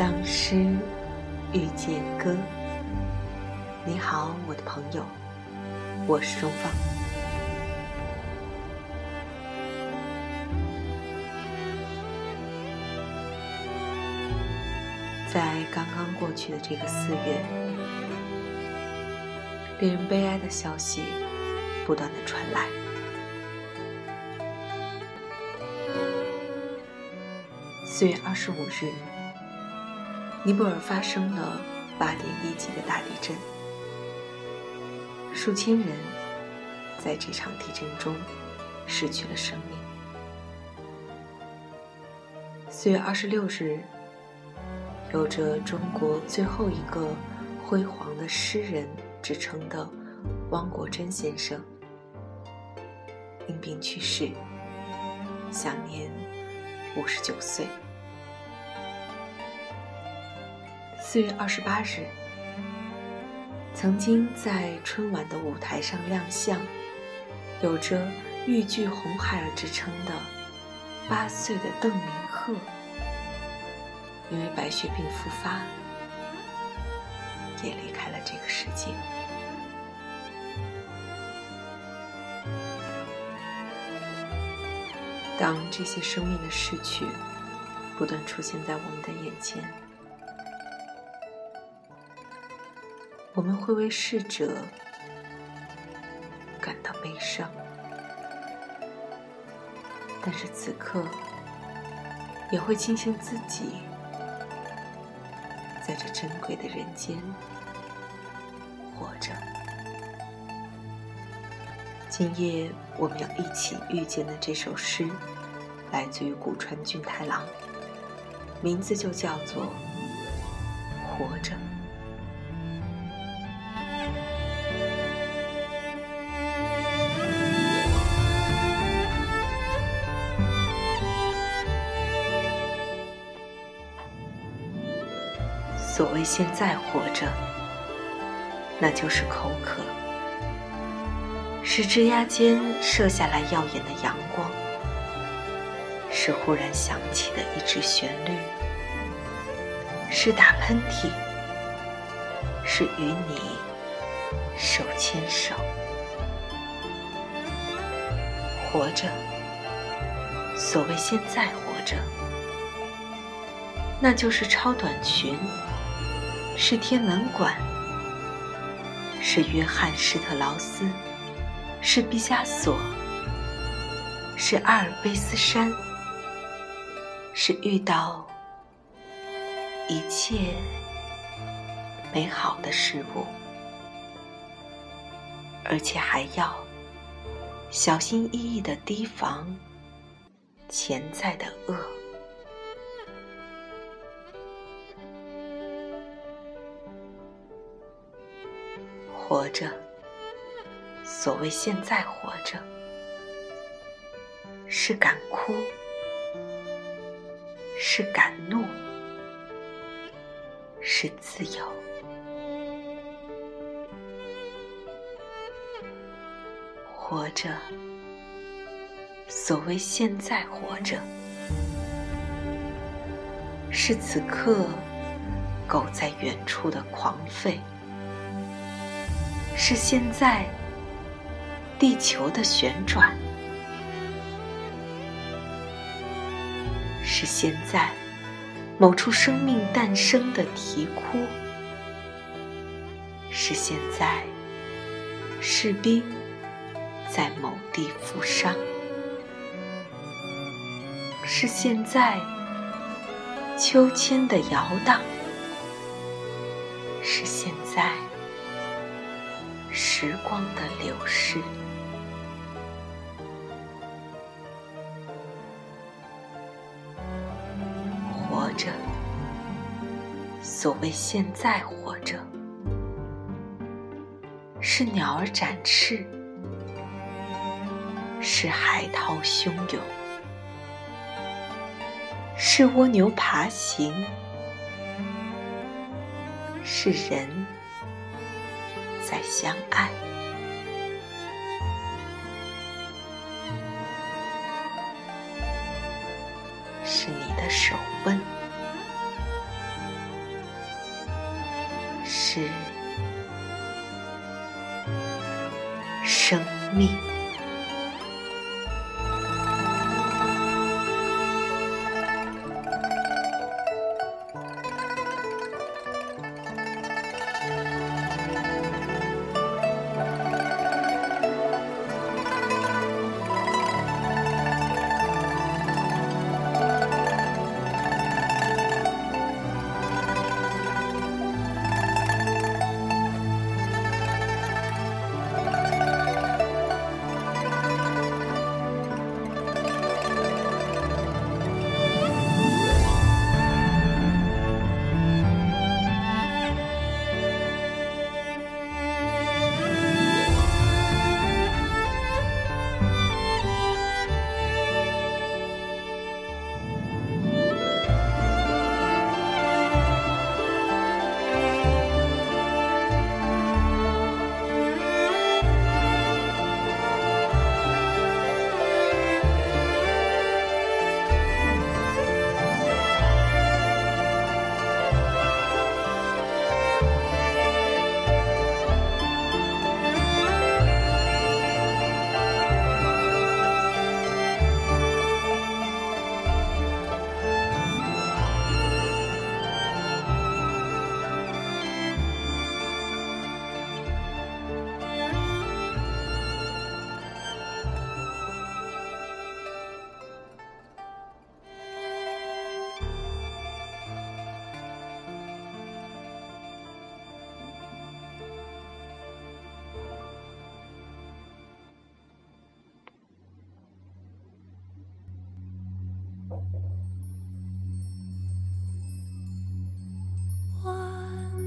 当诗遇见歌，你好，我的朋友，我是钟芳。在刚刚过去的这个四月，令人悲哀的消息不断的传来。四月二十五日。尼泊尔发生了八点一级的大地震，数千人在这场地震中失去了生命。四月二十六日，有着中国最后一个辉煌的诗人之称的汪国真先生因病去世，享年五十九岁。四月二十八日，曾经在春晚的舞台上亮相，有着“豫剧红孩儿”之称的八岁的邓明鹤，因为白血病复发，也离开了这个世界。当这些生命的逝去不断出现在我们的眼前，我们会为逝者感到悲伤，但是此刻也会庆幸自己在这珍贵的人间活着。今夜我们要一起遇见的这首诗，来自于古川俊太郎，名字就叫做《活着》。所谓现在活着，那就是口渴，是枝桠间射下来耀眼的阳光，是忽然响起的一支旋律，是打喷嚏，是与你手牵手，活着。所谓现在活着，那就是超短裙。是天文馆，是约翰施特劳斯，是毕加索，是阿尔卑斯山，是遇到一切美好的事物，而且还要小心翼翼的提防潜在的恶。活着，所谓现在活着，是敢哭，是敢怒，是自由。活着，所谓现在活着，是此刻狗在远处的狂吠。是现在，地球的旋转；是现在，某处生命诞生的啼哭；是现在，士兵在某地负伤；是现在，秋千的摇荡；是现。时光的流逝，活着，所谓现在活着，是鸟儿展翅，是海涛汹涌，是蜗牛爬行，是人在相爱。是你的手温，是生命。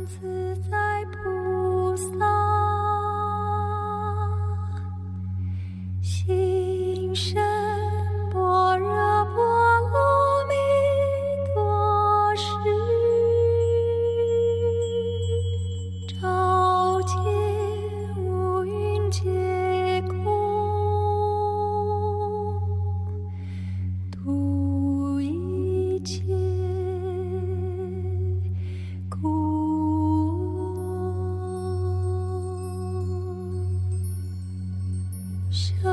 自在菩萨。Sure.